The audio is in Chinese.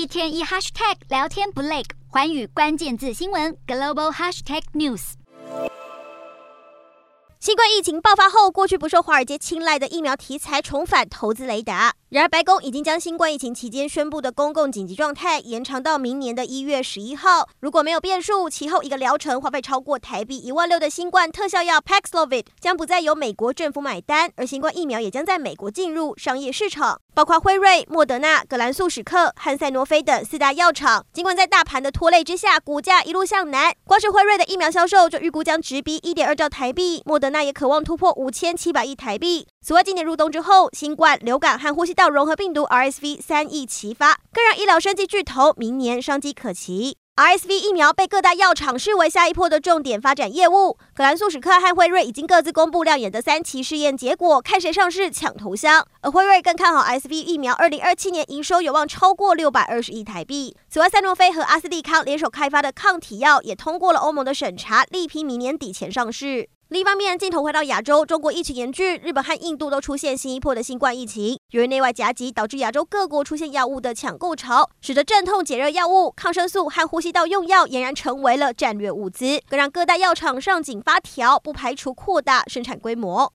一天一 hashtag 聊天不累，寰宇关键字新闻 global hashtag news。新冠疫情爆发后，过去不受华尔街青睐的疫苗题材重返投资雷达。然而，白宫已经将新冠疫情期间宣布的公共紧急状态延长到明年的一月十一号。如果没有变数，其后一个疗程花费超过台币一万六的新冠特效药 Paxlovid 将不再由美国政府买单，而新冠疫苗也将在美国进入商业市场。包括辉瑞、莫德纳、葛兰素史克汉赛诺菲等四大药厂，尽管在大盘的拖累之下，股价一路向南。光是辉瑞的疫苗销售就预估将直逼一点二兆台币，莫德纳也渴望突破五千七百亿台币。此外，今年入冬之后，新冠、流感和呼吸道融合病毒 RSV 三疫齐发，更让医疗生技巨头明年商机可期。RSV 疫苗被各大药厂视为下一波的重点发展业务。葛兰素史克和辉瑞已经各自公布亮眼的三期试验结果，看谁上市抢头香。而辉瑞更看好 RSV 疫苗，二零二七年营收有望超过六百二十亿台币。此外，赛诺菲和阿斯利康联手开发的抗体药也通过了欧盟的审查，力拼明年底前上市。另一方面，镜头回到亚洲，中国疫情严峻，日本和印度都出现新一波的新冠疫情。由于内外夹击，导致亚洲各国出现药物的抢购潮，使得镇痛解热药物、抗生素和呼吸道用药俨然成为了战略物资，更让各大药厂上紧发条，不排除扩大生产规模。